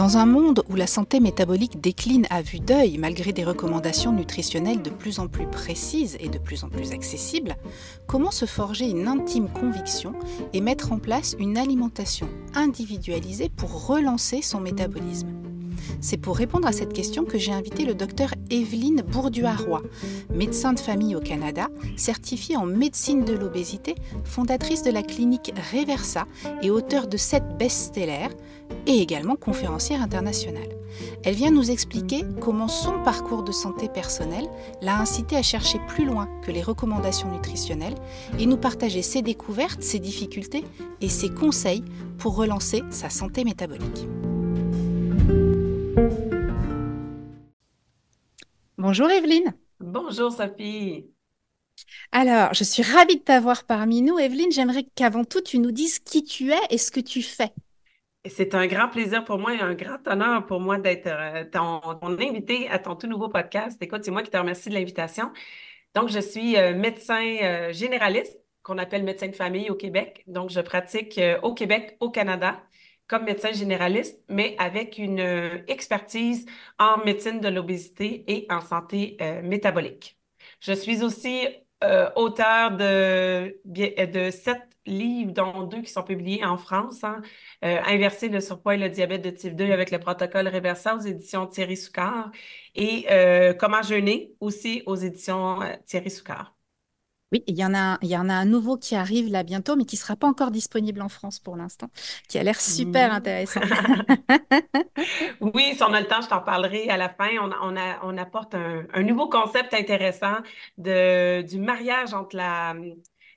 Dans un monde où la santé métabolique décline à vue d'œil malgré des recommandations nutritionnelles de plus en plus précises et de plus en plus accessibles, comment se forger une intime conviction et mettre en place une alimentation individualisée pour relancer son métabolisme? C'est pour répondre à cette question que j'ai invité le docteur Evelyne Bourduaroy, médecin de famille au Canada, certifiée en médecine de l'obésité, fondatrice de la clinique Reversa et auteure de sept best-sellers et également conférencière internationale. Elle vient nous expliquer comment son parcours de santé personnelle l'a incité à chercher plus loin que les recommandations nutritionnelles et nous partager ses découvertes, ses difficultés et ses conseils pour relancer sa santé métabolique. Bonjour Evelyne. Bonjour Sophie. Alors, je suis ravie de t'avoir parmi nous. Evelyne, j'aimerais qu'avant tout, tu nous dises qui tu es et ce que tu fais. C'est un grand plaisir pour moi et un grand honneur pour moi d'être euh, ton, invité à ton tout nouveau podcast. Écoute, c'est moi qui te remercie de l'invitation. Donc, je suis euh, médecin euh, généraliste, qu'on appelle médecin de famille au Québec. Donc, je pratique au Québec, au Canada comme médecin généraliste, mais avec une euh, expertise en médecine de l'obésité et en santé euh, métabolique. Je suis aussi euh, auteur de, sept livres, dont deux qui sont publiés en France, hein, Inverser le surpoids et le diabète de type 2 avec le protocole Reversa aux éditions Thierry Soucard et Comment jeûner aussi aux éditions Thierry Soucard. Oui, il y, en a, il y en a un nouveau qui arrive là bientôt, mais qui ne sera pas encore disponible en France pour l'instant, qui a l'air super mmh. intéressant. oui, si on a le temps, je t'en parlerai à la fin. On, on, on apporte un, un, nouveau concept intéressant de, du mariage entre la,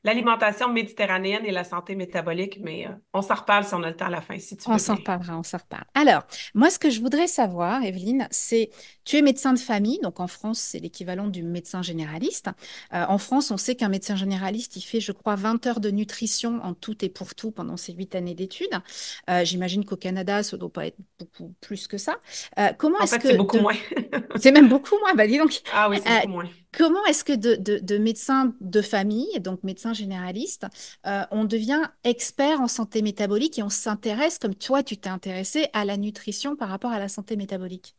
l'alimentation méditerranéenne et la santé métabolique, mais euh, on s'en reparle si on a le temps à la fin, si tu veux. On s'en reparlera, on s'en reparle. Alors, moi, ce que je voudrais savoir, Evelyne, c'est, tu es médecin de famille, donc en France, c'est l'équivalent du médecin généraliste. Euh, en France, on sait qu'un médecin généraliste, il fait, je crois, 20 heures de nutrition en tout et pour tout pendant ses 8 années d'études. Euh, j'imagine qu'au Canada, ça ne doit pas être beaucoup plus que ça. comment en est-ce que... c'est beaucoup moins. c'est même beaucoup moins, bah dis donc. Ah oui, c'est beaucoup moins. Comment est-ce que de, de, médecin de famille, donc médecin généraliste, euh, on devient expert en santé métabolique et on s'intéresse, comme toi, tu t'es intéressé à la nutrition par rapport à la santé métabolique?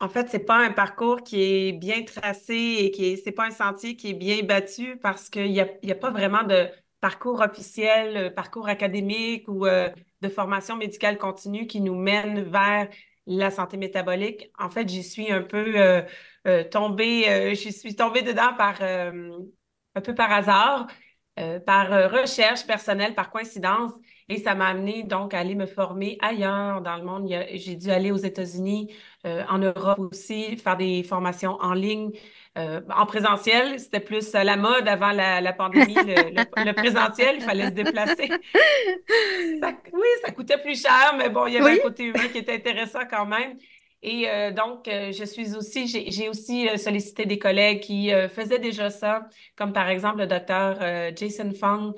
En fait, c'est pas un parcours qui est bien tracé et qui est, c'est pas un sentier qui est bien battu parce qu'il n'y a, a pas vraiment de parcours officiel, euh, parcours académique ou euh, de formation médicale continue qui nous mène vers la santé métabolique. En fait, j'y suis un peu euh, tombée, je suis tombée dedans par un peu par hasard, par recherche personnelle, par coïncidence. Et ça m'a amené donc à aller me former ailleurs dans le monde. J'ai dû aller aux États-Unis, en Europe aussi, faire des formations en ligne. en présentiel, c'était plus la mode avant la, pandémie, le, présentiel, il fallait se déplacer. oui, ça coûtait plus cher, mais bon, il y avait un côté humain qui était intéressant quand même. Et donc, je suis aussi, j'ai aussi sollicité des collègues qui faisaient déjà ça, comme par exemple le docteur Jason Fung,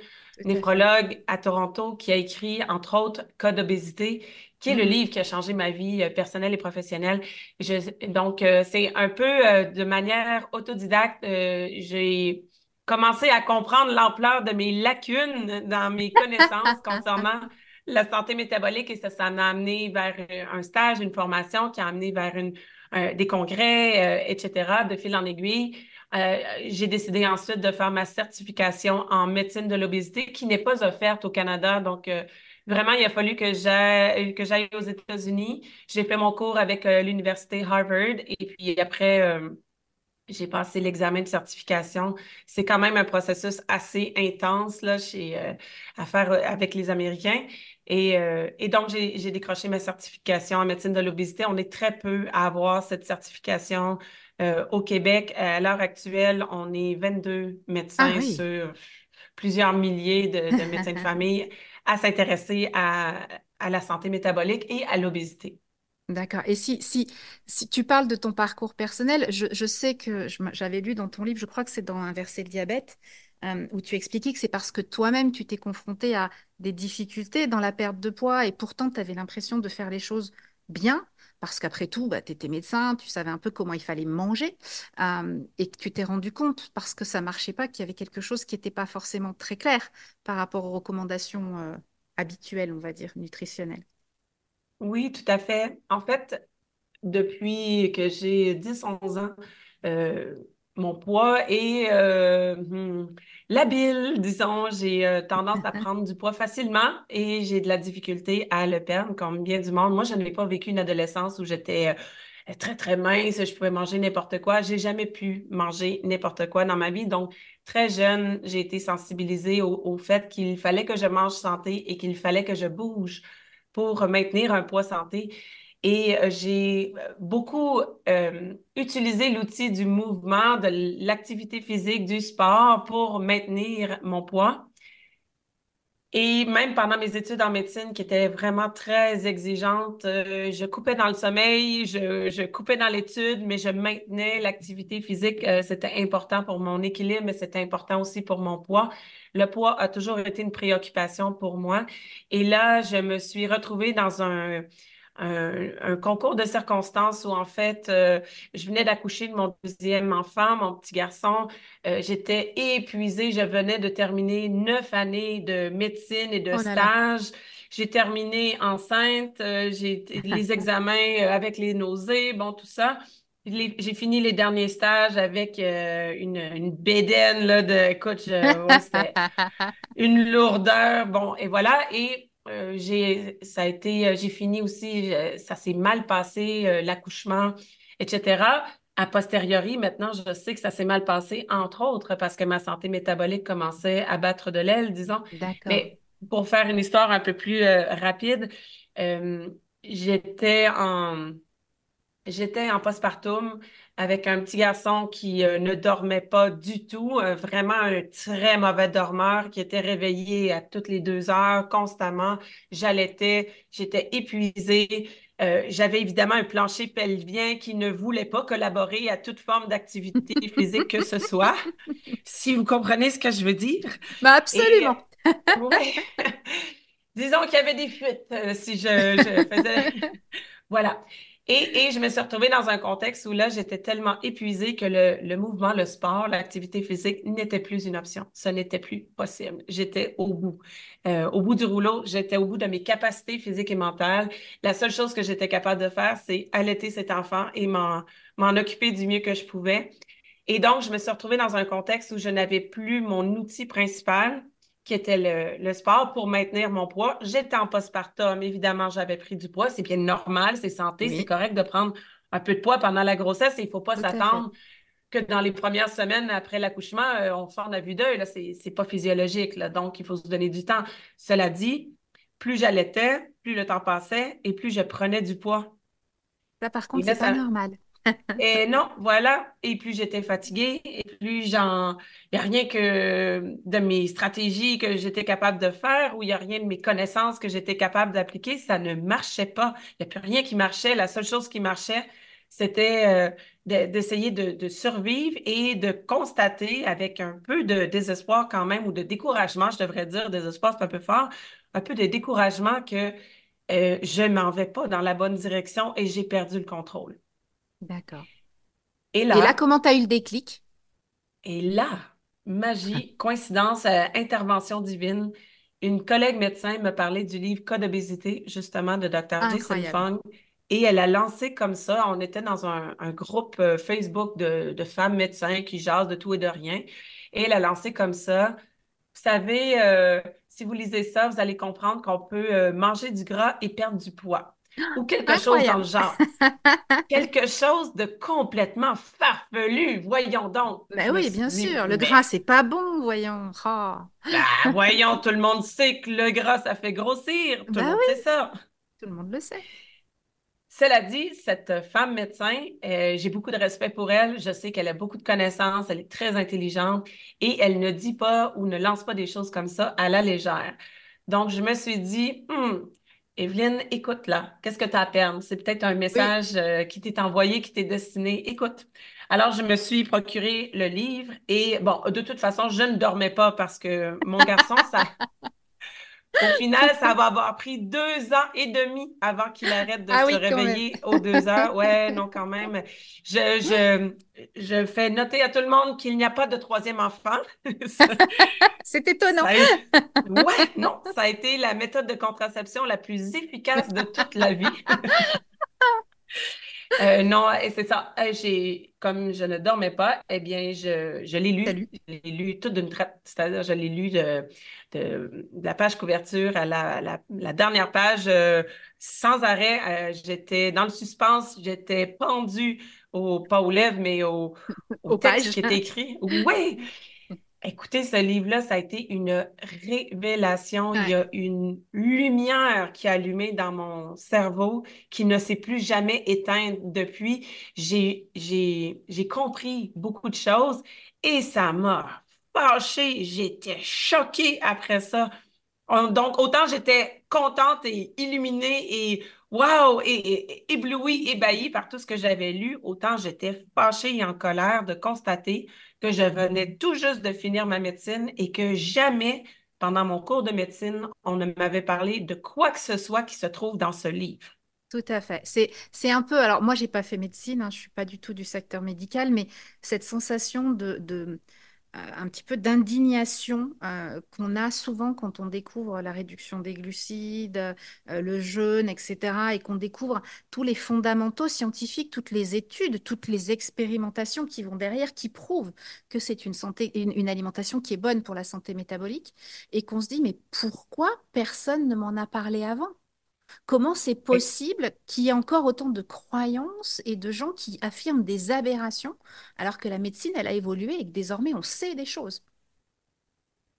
néphrologue à Toronto, qui a écrit, entre autres, Code d'obésité, qui est le mm-hmm. livre qui a changé ma vie euh, personnelle et professionnelle. Je, donc, euh, c'est un peu euh, de manière autodidacte, j'ai commencé à comprendre l'ampleur de mes lacunes dans mes connaissances concernant la santé métabolique ça, m'a amené vers un stage, une formation qui a amené vers une, des congrès, etc., de fil en aiguille. Euh, j'ai décidé ensuite de faire ma certification en médecine de l'obésité qui n'est pas offerte au Canada. Donc, euh, vraiment, il a fallu que j'aille, aux États-Unis. J'ai fait mon cours avec euh, l'université Harvard et puis après, j'ai passé l'examen de certification. C'est quand même un processus assez intense là, chez, à faire avec les Américains. Et, et donc, j'ai décroché ma certification en médecine de l'obésité. On est très peu à avoir cette certification euh, au Québec, à l'heure actuelle, on est 22 médecins ah sur plusieurs milliers de, médecins de famille à s'intéresser à, la santé métabolique et à l'obésité. D'accord. Et si, si, si tu parles de ton parcours personnel, je, sais que j'avais lu dans ton livre, je crois que c'est dans Inverser le diabète, euh, où tu expliquais que c'est parce que toi-même, tu t'es confronté à des difficultés dans la perte de poids et pourtant, tu avais l'impression de faire les choses bien parce qu'après tout, bah, tu étais médecin, tu savais un peu comment il fallait manger, euh, et que tu t'es rendu compte, parce que ça marchait pas, qu'il y avait quelque chose qui n'était pas forcément très clair par rapport aux recommandations euh, habituelles, on va dire, nutritionnelles. Oui, tout à fait. En fait, depuis que j'ai 10-11 ans, mon poids est euh, hmm, labile, disons. J'ai euh, tendance à prendre du poids facilement et j'ai de la difficulté à le perdre, comme bien du monde. Moi, je n'ai pas vécu une adolescence où j'étais très, très mince, je pouvais manger n'importe quoi. J'ai jamais pu manger n'importe quoi dans ma vie. Donc, très jeune, j'ai été sensibilisée au, au fait qu'il fallait que je mange santé et qu'il fallait que je bouge pour maintenir un poids santé. Et euh, j'ai euh, beaucoup euh, utilisé l'outil du mouvement, de l'activité physique, du sport pour maintenir mon poids. Et même pendant mes études en médecine, qui étaient vraiment très exigeantes, je coupais dans le sommeil, je, je coupais dans l'étude, mais je maintenais l'activité physique. c'était important pour mon équilibre, mais c'était important aussi pour mon poids. Le poids a toujours été une préoccupation pour moi. Et là, je me suis retrouvée dans un, un, concours de circonstances où, en fait, euh, je venais d'accoucher de mon deuxième enfant, mon petit garçon. Euh, j'étais épuisée. Je venais de terminer neuf années de médecine et de Oh là là. stage. J'ai terminé enceinte. euh, j'ai les examens avec les nausées, bon, tout ça. J'ai fini les derniers stages avec euh, une, une bédaine là, de, ouais, c'était une lourdeur. Bon, et voilà. Et euh, j'ai, ça a été, euh, j'ai fini aussi, euh, ça s'est mal passé, euh, l'accouchement, etc. A posteriori, maintenant, je sais que ça s'est mal passé, entre autres, parce que ma santé métabolique commençait à battre de l'aile, disons. D'accord. Mais pour faire une histoire un peu plus euh, rapide, j'étais en J'étais en postpartum avec un petit garçon qui euh, ne dormait pas du tout, euh, vraiment un très mauvais dormeur qui était réveillé à toutes les deux heures constamment. J'allaitais, j'étais épuisée. Euh, j'avais évidemment un plancher pelvien qui ne voulait pas collaborer à toute forme d'activité physique que ce soit, si vous comprenez ce que je veux dire. Bah Et absolument. ouais, disons qu'il y avait des fuites si je, je faisais voilà. Et, et je me suis retrouvée dans un contexte où là, j'étais tellement épuisée que le, le mouvement, le sport, l'activité physique n'était plus une option. Ce n'était plus possible. J'étais au bout. Euh, au bout du rouleau, j'étais au bout de mes capacités physiques et mentales. La seule chose que j'étais capable de faire, c'est allaiter cet enfant et m'en, occuper du mieux que je pouvais. Et donc, je me suis retrouvée dans un contexte où je n'avais plus mon outil principal, qui était le, le sport, pour maintenir mon poids. J'étais en postpartum, évidemment, j'avais pris du poids. C'est bien normal, c'est santé, c'est correct de prendre un peu de poids pendant la grossesse et il ne faut pas s'attendre que dans les premières semaines après l'accouchement, euh, on sort à vue d'œil. Là, c'est, c'est pas physiologique, là, donc il faut se donner du temps. Cela dit, plus j'allaitais, plus le temps passait et plus je prenais du poids. Ça, par contre, là, c'est pas ça, normal. Et non, voilà. Et plus j'étais fatiguée, et plus j'en... Il n'y a rien que de mes stratégies que j'étais capable de faire ou il n'y a rien de mes connaissances que j'étais capable d'appliquer. Ça ne marchait pas. Il n'y a plus rien qui marchait. La seule chose qui marchait, c'était euh, de- d'essayer de, survivre et de constater avec un peu de désespoir quand même, ou de découragement, je devrais dire, désespoir, c'est un peu fort, un peu de découragement que euh, je m'en vais pas dans la bonne direction et j'ai perdu le contrôle. D'accord. Et Et là, comment t'as eu le déclic? Et là, magie, coïncidence, euh, intervention divine, une collègue médecin me parlait du livre Cas d'obésité, justement, de Dr. Jason. Fung. Et elle a lancé comme ça, on était dans un, un groupe euh, Facebook de, de femmes médecins qui jasent de tout et de rien. Et elle a lancé comme ça, vous savez, euh, si vous lisez ça, vous allez comprendre qu'on peut manger du gras et perdre du poids. Ou quelque chose dans le genre. Quelque chose de complètement farfelu. Voyons donc. Me oui, bien dit, sûr. Le gras, mais c'est pas bon, voyons. Oh. voyons, tout le monde sait que le gras, ça fait grossir. Tout le Bah monde sait ça. tout le monde le sait. Cela dit, cette femme médecin, euh, j'ai beaucoup de respect pour elle. Je sais qu'elle a beaucoup de connaissances, elle est très intelligente et elle ne dit pas ou ne lance pas des choses comme ça à la légère. Donc, je me suis dit, Hmm, Evelyne, écoute là, qu'est-ce que tu as à perdre? C'est peut-être un Oui. message euh, qui t'est envoyé, qui t'est destiné. Écoute. Alors, je me suis procuré le livre et bon, de toute façon, je ne dormais pas parce que mon garçon, ça, Au final, ça va avoir pris deux ans et demi avant qu'il arrête de Ah se oui, réveiller aux deux heures. Ouais, non, quand même. Je, je, je fais noter à tout le monde qu'il n'y a pas de troisième enfant. C'est étonnant. Ouais, non, ça a été la méthode de contraception la plus efficace de toute la vie. Euh, non, et c'est ça. Euh, J'ai, comme je ne dormais pas, eh bien, je, je l'ai lu. Je l'ai lu tout d'une traite. C'est-à-dire, je l'ai lu de, de, de la page couverture à la, la, la dernière page euh, sans arrêt. Euh, j'étais dans le suspense, j'étais pendue au, pas aux lèvres, mais au, au Aux texte pages. qui était écrit. Oui! Écoutez, ce livre-là, ça a été une révélation. Il y a une lumière qui a allumé dans mon cerveau qui ne s'est plus jamais éteinte depuis. J'ai, compris beaucoup de choses et ça m'a fâchée. J'étais choquée après ça. On- Donc, autant j'étais contente et illuminée et wow, et, et- éblouie, ébahie par tout ce que j'avais lu, autant j'étais fâchée et en colère de constater que je venais tout juste de finir ma médecine et que jamais, pendant mon cours de médecine, on ne m'avait parlé de quoi que ce soit qui se trouve dans ce livre. Tout à fait. C'est, un peu, alors moi, j'ai pas fait médecine, hein, je suis pas du tout du secteur médical, mais cette sensation de, de, un petit peu d'indignation euh, qu'on a souvent quand on découvre la réduction des glucides, euh, le jeûne, etc., et qu'on découvre tous les fondamentaux scientifiques, toutes les études, toutes les expérimentations qui vont derrière, qui prouvent que c'est une santé, une alimentation qui est bonne pour la santé métabolique, et qu'on se dit, mais pourquoi personne ne m'en a parlé avant? Comment c'est Et possible qu'il y ait encore autant de croyances et de gens qui affirment des aberrations alors que la médecine, elle a évolué et que désormais on sait des choses?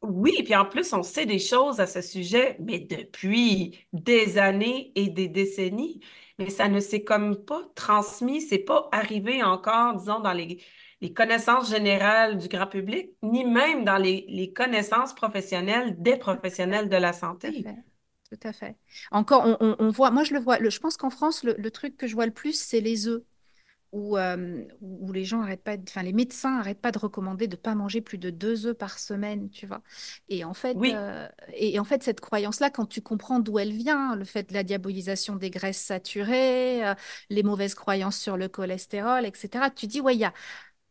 oui, puis en plus, on sait des choses à ce sujet, mais depuis des années et des décennies, mais ça ne s'est comme pas transmis, c'est pas arrivé encore, disons, dans les, les connaissances générales du grand public, ni même dans les, les connaissances professionnelles des professionnels de la santé. Tout à fait. Encore, on, on- on voit, moi je le vois, le- je pense qu'en France, le, le truc que je vois le plus, c'est les œufs, où, euh, où les gens arrêtent pas, enfin les médecins arrêtent pas de recommander de pas manger plus de deux œufs par semaine, tu vois. Et en fait, Oui, euh, et, et en fait cette croyance-là, quand tu comprends d'où elle vient, le fait de la diabolisation des graisses saturées, euh, les mauvaises croyances sur le cholestérol, etc., tu dis, ouais, il y a,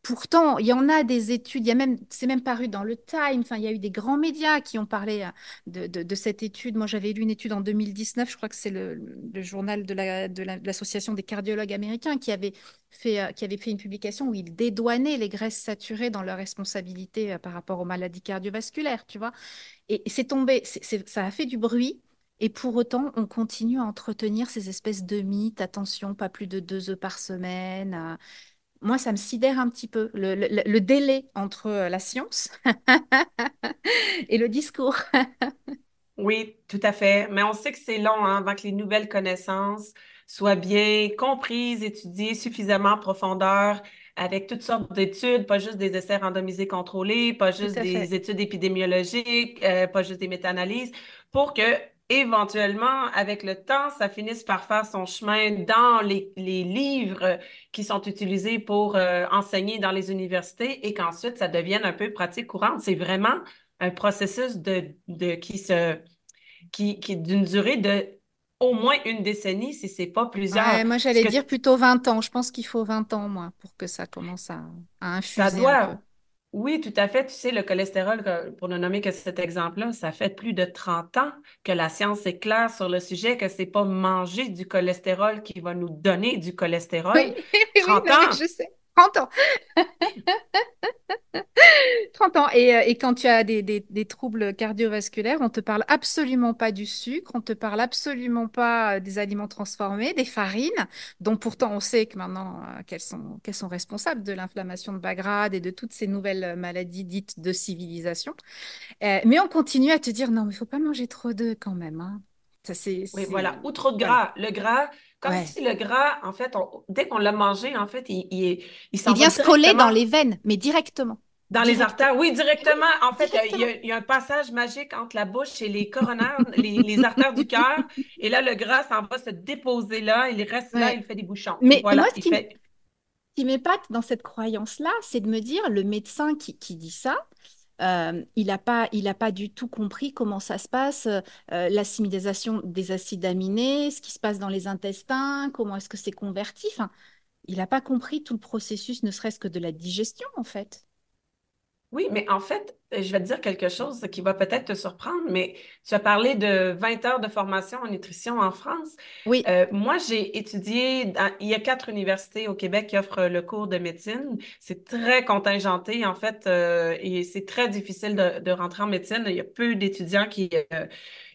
Pourtant, il y en a des études, il y a même, c'est même paru dans le Time, il y a eu des grands médias qui ont parlé euh, de, cette étude. Moi, j'avais lu une étude en 2019, je crois que c'est le, journal de la, de la- de l'Association des cardiologues américains qui avait fait, euh, qui avait fait une publication où ils dédouanaient les graisses saturées dans leur responsabilité euh, par rapport aux maladies cardiovasculaires, tu vois. Et c'est tombé, ça a fait du bruit. Et pour autant, on continue à entretenir ces espèces de mythes. Attention, pas plus de deux œufs par semaine. Moi, ça me sidère un petit peu, le, le- le délai entre euh, la science et le discours. oui, tout à fait. Mais on sait que c'est long hein, avant que les nouvelles connaissances soient bien comprises, étudiées suffisamment en profondeur, avec toutes sortes d'études, pas juste des essais randomisés contrôlés, pas juste fait. des études épidémiologiques, euh, pas juste des méta-analyses, pour que éventuellement, avec le temps, ça finisse par faire son chemin dans les, les livres qui sont utilisés pour euh, enseigner dans les universités et qu'ensuite ça devienne un peu pratique courante. C'est vraiment un processus de, de qui se qui, qui d'une durée de au moins une décennie, si c'est pas plusieurs. Ouais, moi, j'allais que dire plutôt 20 ans. Je pense qu'il faut 20 ans, moi, pour que ça commence à, à ça infuser un peu. Oui, tout à fait. Tu sais, le cholestérol, pour ne nommer que cet exemple-là, ça fait plus de 30 ans que la science est claire sur le sujet, que c'est pas manger du cholestérol qui va nous donner du cholestérol. Oui, oui, oui, 30 non, mais ans, je sais. 30 ans. 30 ans. Et, euh, et quand tu as des, des- des troubles cardiovasculaires, on te parle absolument pas du sucre, on te parle absolument pas euh, des aliments transformés, des farines, dont pourtant on sait que maintenant euh, qu'elles sont, qu'elles sont responsables de l'inflammation de bas grade et de toutes ces nouvelles maladies dites de civilisation. Euh, mais on continue à te dire non, mais il faut pas manger trop d'œufs quand même, hein. Ça, c'est, Oui, voilà. Ou trop de Voilà. gras. Le gras, comme Ouais. si le gras, en fait, on- dès qu'on l'a mangé, en fait, il, il, il Il vient se coller dans les veines, mais directement. dans les artères. Oui, directement. En fait, il y a, il y a un passage magique entre la bouche et les coronaires, les, les artères du cœur. Et là, le gras s'en va se déposer là. Il reste là, il fait des bouchons. Mais moi, ce il qui, fait. m'épate dans cette croyance-là, c'est de me dire, le médecin qui, qui dit ça, Euh, il n'a pas, pas du tout compris comment ça se passe, euh, l'assimilation des acides aminés, ce qui se passe dans les intestins, comment est-ce que c'est converti. Il n'a pas compris tout le processus, ne serait-ce que de la digestion, en fait. Oui, mais en fait, je vais te dire quelque chose qui va peut-être te surprendre, mais tu as parlé de 20 heures de formation en nutrition en France. Oui. Euh, moi, j'ai étudié, il y a quatre universités au Québec qui offrent le cours de médecine. C'est très contingenté, en fait, euh, et c'est très difficile de, rentrer en médecine. Il y a peu d'étudiants qui, euh,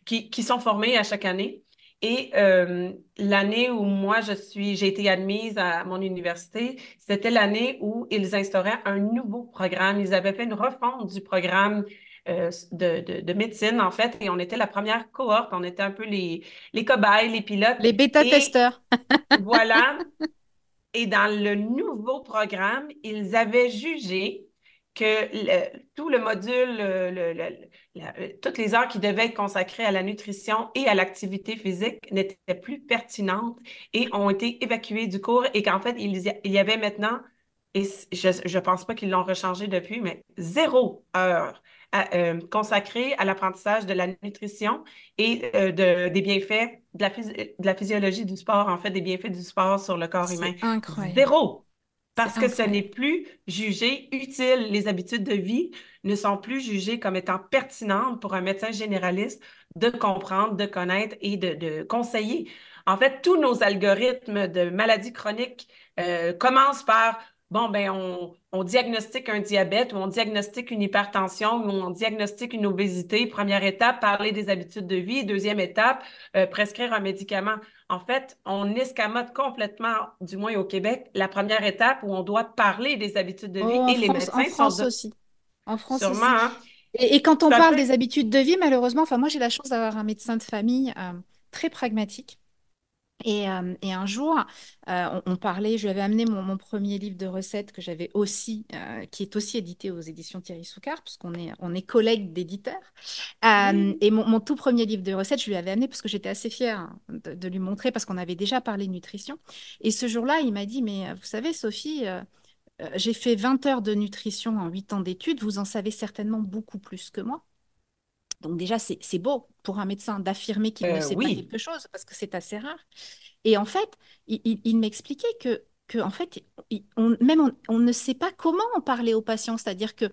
qui, qui sont formés à chaque année. Et euh, l'année où moi, je suis, j'ai été admise à mon université, c'était l'année où ils instauraient un nouveau programme. Ils avaient fait une refonte du programme euh, de, de, médecine, en fait, et on était la première cohorte. On était un peu les, les cobayes, les pilotes. Les bêta-testeurs. voilà. Et dans le nouveau programme, ils avaient jugé que tout le module, le, toutes les heures qui devaient être consacrées à la nutrition et à l'activité physique n'étaient plus pertinentes et ont été évacuées du cours et qu'en fait, il y, avait maintenant, et je ne pense pas qu'ils l'ont rechangé depuis, mais zéro heure euh, consacrée à l'apprentissage de la nutrition et euh, de, des bienfaits de la, de la physiologie du sport, en fait, des bienfaits du sport sur le corps humain. Incroyable. Zéro. Parce que ce n'est plus jugé utile. Les habitudes de vie ne sont plus jugées comme étant pertinentes pour un médecin généraliste de comprendre, de connaître et de, conseiller. En fait, tous nos algorithmes de maladies chroniques euh, commencent par bon, ben, on, diagnostique un diabète ou on diagnostique une hypertension ou on diagnostique une obésité. Première étape, parler des habitudes de vie. Deuxième étape, euh, prescrire un médicament. En fait, on escamote complètement, du moins au Québec, la première étape où on doit parler des habitudes de vie oh, et les médecins en France aussi. En France Sûrement, hein. Et, quand on parle des habitudes de vie, malheureusement, enfin moi j'ai la chance d'avoir un médecin de famille euh, très pragmatique et, euh, et, un jour, euh, on, parlait, je lui avais amené mon, premier livre de recettes que j'avais aussi, euh, qui est aussi édité aux éditions Thierry Soucard, puisqu'on est, on est collègues d'éditeurs. Et mon, tout premier livre de recettes, je lui avais amené parce que j'étais assez fière de, lui montrer, parce qu'on avait déjà parlé nutrition. Et ce jour-là, il m'a dit, mais vous savez, Sophie, j'ai fait 20 heures de nutrition en 8 ans d'études, vous en savez certainement beaucoup plus que moi. Donc déjà, c'est beau pour un médecin d'affirmer qu'il ne euh, sait pas quelque chose, parce que c'est assez rare. Et en fait, il, m'expliquait que, que, en fait, on, même on, ne sait pas comment en parler aux patients. C'est-à-dire que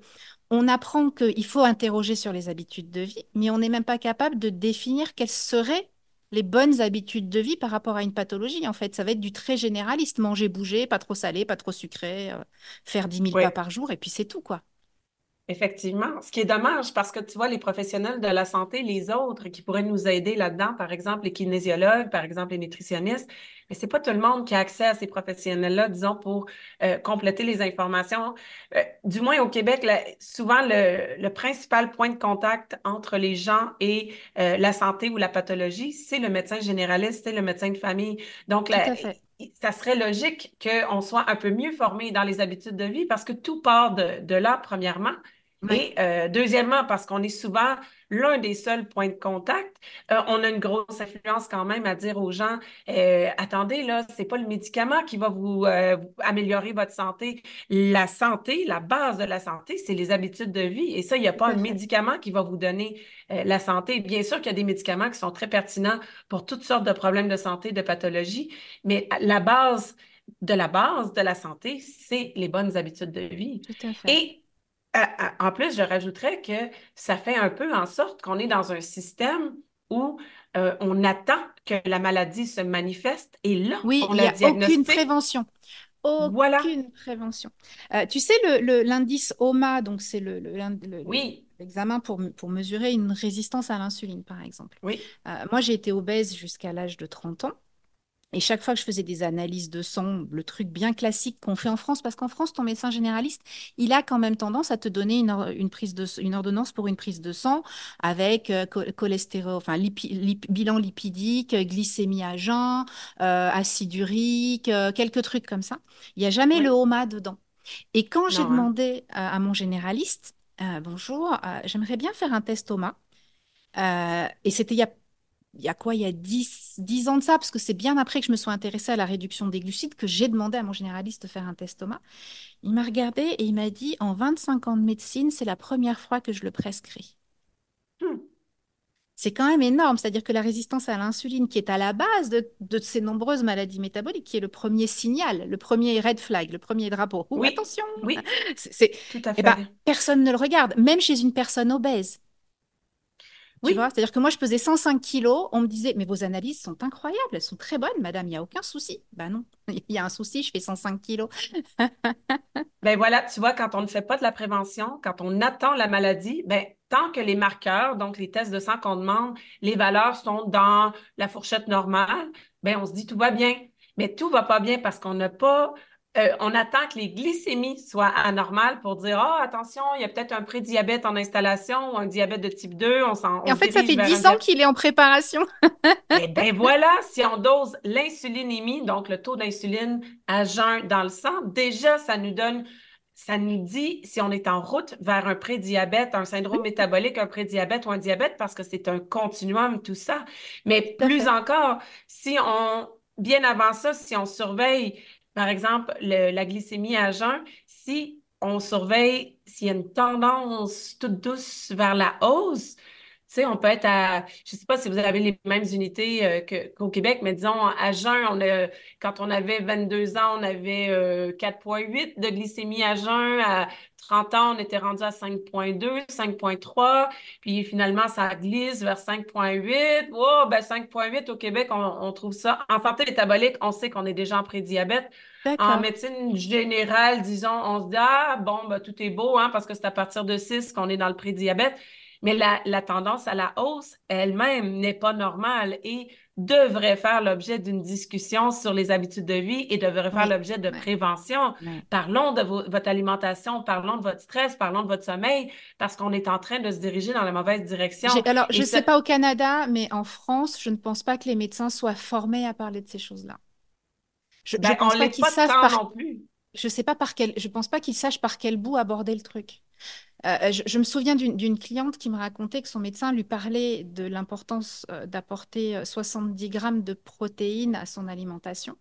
on apprend qu'il faut interroger sur les habitudes de vie, mais on n'est même pas capable de définir quelles seraient les bonnes habitudes de vie par rapport à une pathologie. En fait, ça va être du très généraliste. Manger, bouger, pas trop salé, pas trop sucré, euh, faire 10 000 pas par jour, et puis c'est tout, quoi. Effectivement. Ce qui est dommage parce que tu vois, les professionnels de la santé, les autres qui pourraient nous aider là-dedans, par exemple les kinésiologues, par exemple les nutritionnistes, mais c'est pas tout le monde qui a accès à ces professionnels-là, disons, pour euh, compléter les informations. Euh, du moins au Québec, souvent le, principal point de contact entre les gens et euh, la santé ou la pathologie, c'est le médecin généraliste, c'est le médecin de famille. Donc, ça serait logique qu'on soit un peu mieux formé dans les habitudes de vie parce que tout part de, de là, premièrement. Et euh, deuxièmement, parce qu'on est souvent l'un des seuls points de contact, euh, on a une grosse influence quand même à dire aux gens euh, attendez, là, c'est pas le médicament qui va vous, améliorer votre santé. La santé, la base de la santé, c'est les habitudes de vie. Et ça, il n'y a pas un médicament qui va vous donner la santé. Bien sûr qu'il y a des médicaments qui sont très pertinents pour toutes sortes de problèmes de santé, de pathologies, mais la base de la base de la santé, c'est les bonnes habitudes de vie. Tout à fait. Et en plus, je rajouterais que ça fait un peu en sorte qu'on est dans un système où euh, on attend que la maladie se manifeste et là, oui, on il n'y a aucune prévention. Aucune prévention. Euh, tu sais, l'indice le, OMA, donc c'est le, l'examen pour, pour mesurer une résistance à l'insuline, par exemple. Oui. Euh, moi, j'ai été obèse jusqu'à l'âge de 30 ans. Et chaque fois que je faisais des analyses de sang, le truc bien classique qu'on fait en France, parce qu'en France, ton médecin généraliste, il a quand même tendance à te donner une, une prise de, une ordonnance pour une prise de sang avec euh, cholestérol, enfin bilan lipidique, glycémie à jeun, euh, acide urique, euh, quelques trucs comme ça. Il n'y a jamais le HOMA dedans. Et quand j'ai hein. demandé à, mon généraliste, bonjour, j'aimerais bien faire un test HOMA. et c'était il y a il y a quoi, il y a 10, 10 ans de ça, parce que c'est bien après que je me sois intéressée à la réduction des glucides que j'ai demandé à mon généraliste de faire un test Thomas. Il m'a regardé et il m'a dit, en 25 ans de médecine, c'est la première fois que je le prescris. Hmm. C'est quand même énorme, c'est-à-dire que la résistance à l'insuline, qui est à la base de, ces nombreuses maladies métaboliques, qui est le premier signal, le premier red flag, le premier drapeau. oui, attention Oui, c'est tout à eh ben, fait. personne ne le regarde, même chez une personne obèse. Oui. C'est-à-dire que moi, je pesais 105 kilos. On me disait, mais vos analyses sont incroyables, elles sont très bonnes, madame, il n'y a aucun souci. Ben non, il y a un souci, je fais 105 kilos. ben voilà, tu vois, quand on ne fait pas de la prévention, quand on attend la maladie, ben tant que les marqueurs, donc les tests de sang qu'on demande, les valeurs sont dans la fourchette normale, ben on se dit tout va bien. Mais tout va pas bien parce qu'on n'a pas euh, on attend que les glycémies soient anormales pour dire oh, attention, il y a peut-être un prédiabète en installation ou un diabète de type 2. On Et en fait, ça fait 10 ans qu'il est en préparation. Eh bien voilà, si on dose l'insulinémie, donc le taux d'insuline à jeun dans le sang, déjà, ça nous donne ça nous dit si on est en route vers un prédiabète, un syndrome métabolique, un prédiabète ou un diabète, parce que c'est un continuum, tout ça. Mais plus encore, si on, bien avant ça, si on surveille par exemple, la glycémie à jeun, si on surveille s'il y a une tendance toute douce vers la hausse, sais, on peut être à, je ne sais pas si vous avez les mêmes unités euh, qu'au Québec, mais disons, à jeun, on a, quand on avait 22 ans, on avait 4,8 euh, de glycémie à jeun. À 30 ans, on était rendu à 5,2, 5,3. Puis finalement, ça glisse vers 5,8. Oh, ben 5,8 au Québec, on, trouve ça. En santé métabolique, on sait qu'on est déjà en prédiabète. En médecine générale, disons, on se dit, ah, bon, ben, tout est beau, hein, parce que c'est à partir de 6 qu'on est dans le prédiabète. Mais la, tendance à la hausse elle-même n'est pas normale et devrait faire l'objet d'une discussion sur les habitudes de vie et devrait faire l'objet de prévention. Parlons de votre alimentation, parlons de votre stress, parlons de votre sommeil, parce qu'on est en train de se diriger dans la mauvaise direction. Alors, je ne sais pas au Canada, mais en France, je ne pense pas que les médecins soient formés à parler de ces choses-là. Je ne ben, pense pas qu'ils savent par... non plus. Je sais pas par quel. Je pense pas qu'ils sachent par quel bout aborder le truc. Euh, je, me souviens d'une cliente qui me racontait que son médecin lui parlait de l'importance euh, d'apporter 70 euh, grammes de protéines à son alimentation.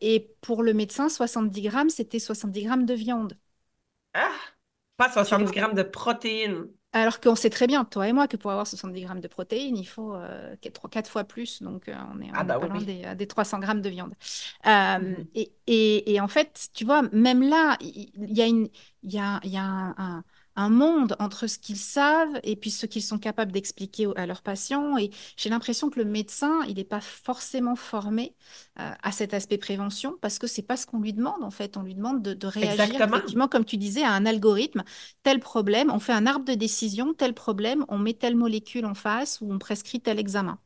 et pour le médecin, 70 grammes, c'était 70 grammes de viande. Ah, pas 70 grammes de protéines. Alors qu'on sait très bien, toi et moi, que pour avoir 70 grammes de protéines, il faut euh, 4, fois plus. Donc, euh, on est, ah bah des, des, 300 grammes de viande. Euh, mmh et, et, et, en fait, tu vois, même là, il y, a, une, y a, y a un un monde entre ce qu'ils savent et puis ce qu'ils sont capables d'expliquer à leurs patients. Et j'ai l'impression que le médecin, il n'est pas forcément formé euh, à cet aspect prévention parce que c'est pas ce qu'on lui demande en fait. On lui demande de, réagir effectivement, comme tu disais, à un algorithme. Tel problème, on fait un arbre de décision. Tel problème, on met telle molécule en face ou on prescrit tel examen.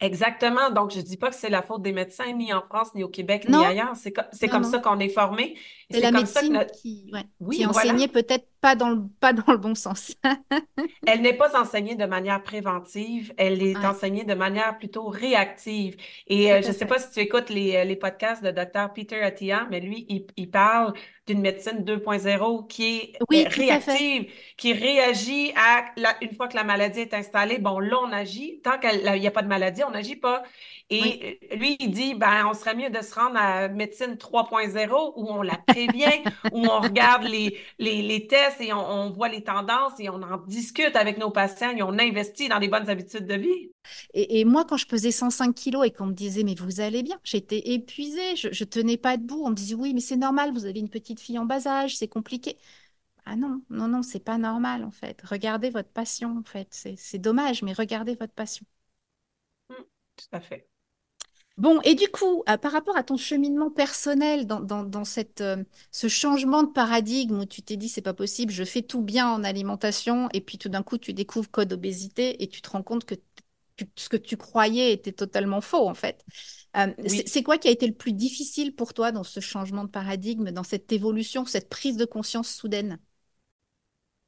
Exactement. Donc, je ne dis pas que c'est la faute des médecins, ni en France, ni au Québec, ni ailleurs. C'est, comme ça qu'on est formé. C'est la médecine qui, oui, enseignait peut-être pas dans le, pas dans le bon sens. elle n'est pas enseignée de manière préventive, elle est enseignée de manière plutôt réactive. Et euh, je ne sais pas si tu écoutes les, euh, les podcasts de Dr. Peter Attia, mais lui, il, il parle d'une médecine 2.0 qui est euh, réactive, qui réagit à une fois que la maladie est installée. Bon, là, on agit. Tant qu'il n'y a pas de maladie, on n'agit pas. Et lui, il dit, ben, on serait mieux de se rendre à médecine 3.0 où on la prévient, où on regarde les, les, tests et on, voit les tendances et on en discute avec nos patients et on investit dans les bonnes habitudes de vie. Et, moi, quand je pesais 105 kilos et qu'on me disait, mais vous allez bien, j'étais épuisée, je, ne tenais pas debout. On me disait, oui, mais c'est normal, vous avez une petite fille en bas âge, c'est compliqué. Ah non, non, non, c'est pas normal en fait. Regardez votre passion en fait. C'est dommage, mais regardez votre passion. Mmh, tout à fait. Bon, et du coup, euh, par rapport à ton cheminement personnel dans, cette, euh, ce changement de paradigme où tu t'es dit c'est pas possible, je fais tout bien en alimentation, et puis tout d'un coup tu découvres code obésité et tu te rends compte que ce que tu croyais était totalement faux en fait. Euh, c'est quoi qui a été le plus difficile pour toi dans ce changement de paradigme, dans cette évolution, cette prise de conscience soudaine?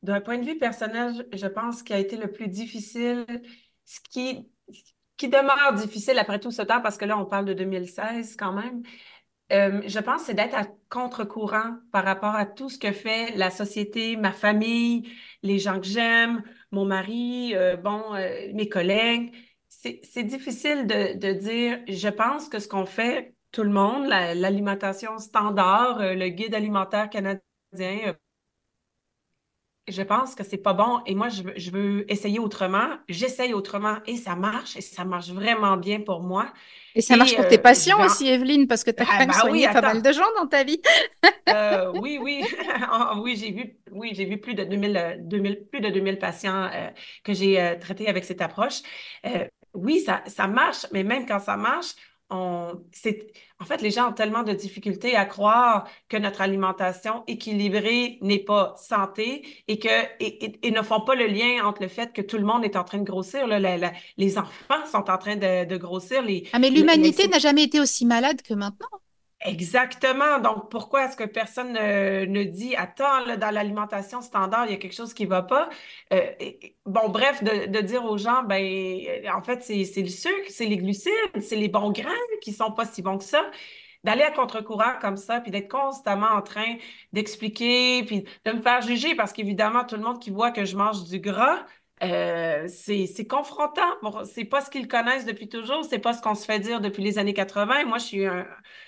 D'un point de vue personnel, je pense qu'il a été le plus difficile, ce qui qui demeure difficile après tout ce temps, parce que là, on parle de 2016 quand même, euh, je pense c'est d'être à contre-courant par rapport à tout ce que fait la société, ma famille, les gens que j'aime, mon mari, euh, bon, euh, mes collègues. C'est difficile de, de, dire, je pense que ce qu'on fait, tout le monde, l'alimentation standard, le guide alimentaire canadien je pense que c'est pas bon et moi, je veux, je veux essayer autrement. J'essaye autrement et ça marche et ça marche vraiment bien pour moi. Et ça marche pour tes euh, patients aussi, Evelyne, parce que tu as ah, quand même bah soigné pas mal de gens dans ta vie. euh, oui, oui. oui, j'ai vu, oui, j'ai vu plus de 2000, 2000, plus de 2000 patients euh, que j'ai euh, traités avec cette approche. oui, ça, ça marche, mais même quand ça marche, on, en fait, les gens ont tellement de difficultés à croire que notre alimentation équilibrée n'est pas santé et, que, et, ne font pas le lien entre le fait que tout le monde est en train de grossir. les enfants sont en train de, grossir. Les, ah, mais l'humanité n'a jamais été aussi malade que maintenant. Exactement. Donc, pourquoi est-ce que personne ne, dit Attends, dans l'alimentation standard, il y a quelque chose qui ne va pas? Euh, bon, bref, de, dire aux gens, ben, en fait, c'est le sucre, c'est les glucides, c'est les bons grains qui ne sont pas si bons que ça. D'aller à contre-courant comme ça, puis d'être constamment en train d'expliquer, puis de me faire juger, parce qu'évidemment, tout le monde qui voit que je mange du gras, euh, c'est confrontant. Bon, c'est pas ce qu'ils connaissent depuis toujours, c'est pas ce qu'on se fait dire depuis les années 80. Moi, je suis un,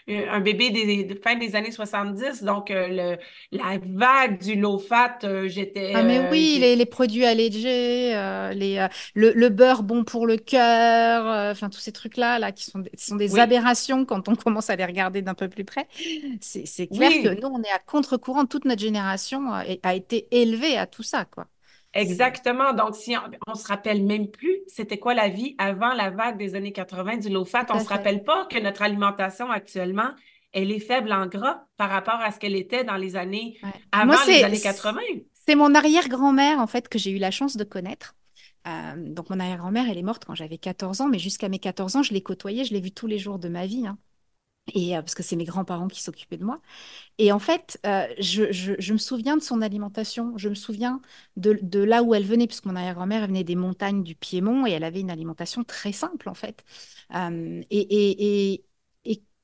un bébé des, fin des années 70, donc euh, le, la vague du low fat, euh, j'étais. Ah, mais oui, les, les, produits allégés, les, le, le, beurre bon pour le cœur, enfin, tous ces trucs-là, là, qui sont, sont des aberrations quand on commence à les regarder d'un peu plus près. C'est clair que nous, on est à contre-courant, toute notre génération a été élevée à tout ça, quoi. Exactement. Donc, si on, ne se rappelle même plus, c'était quoi la vie avant la vague des années 80 du low fat, on se rappelle pas que notre alimentation actuellement, elle est faible en gras par rapport à ce qu'elle était dans les années avant les années 80. C'est mon arrière-grand-mère, en fait, que j'ai eu la chance de connaître. Euh, donc, mon arrière-grand-mère, elle est morte quand j'avais 14 ans, mais jusqu'à mes 14 ans, je l'ai côtoyée, je l'ai vue tous les jours de ma vie. Hein et euh, parce que c'est mes grands-parents qui s'occupaient de moi. Et en fait, euh, je, me souviens de son alimentation, je me souviens de, là où elle venait, puisque mon arrière-grand-mère venait des montagnes du Piémont et elle avait une alimentation très simple en fait. Euh, et, et,